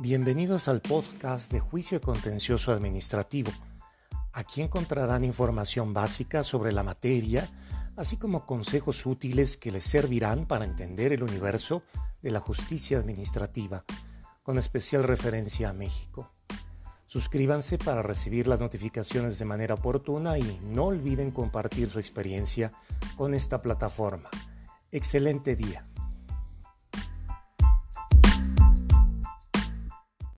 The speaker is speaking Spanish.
Bienvenidos al podcast de Juicio Contencioso Administrativo. Aquí encontrarán información básica sobre la materia, así como consejos útiles que les servirán para entender el universo de la justicia administrativa, con especial referencia a México. Suscríbanse para recibir las notificaciones de manera oportuna y no olviden compartir su experiencia con esta plataforma. Excelente día.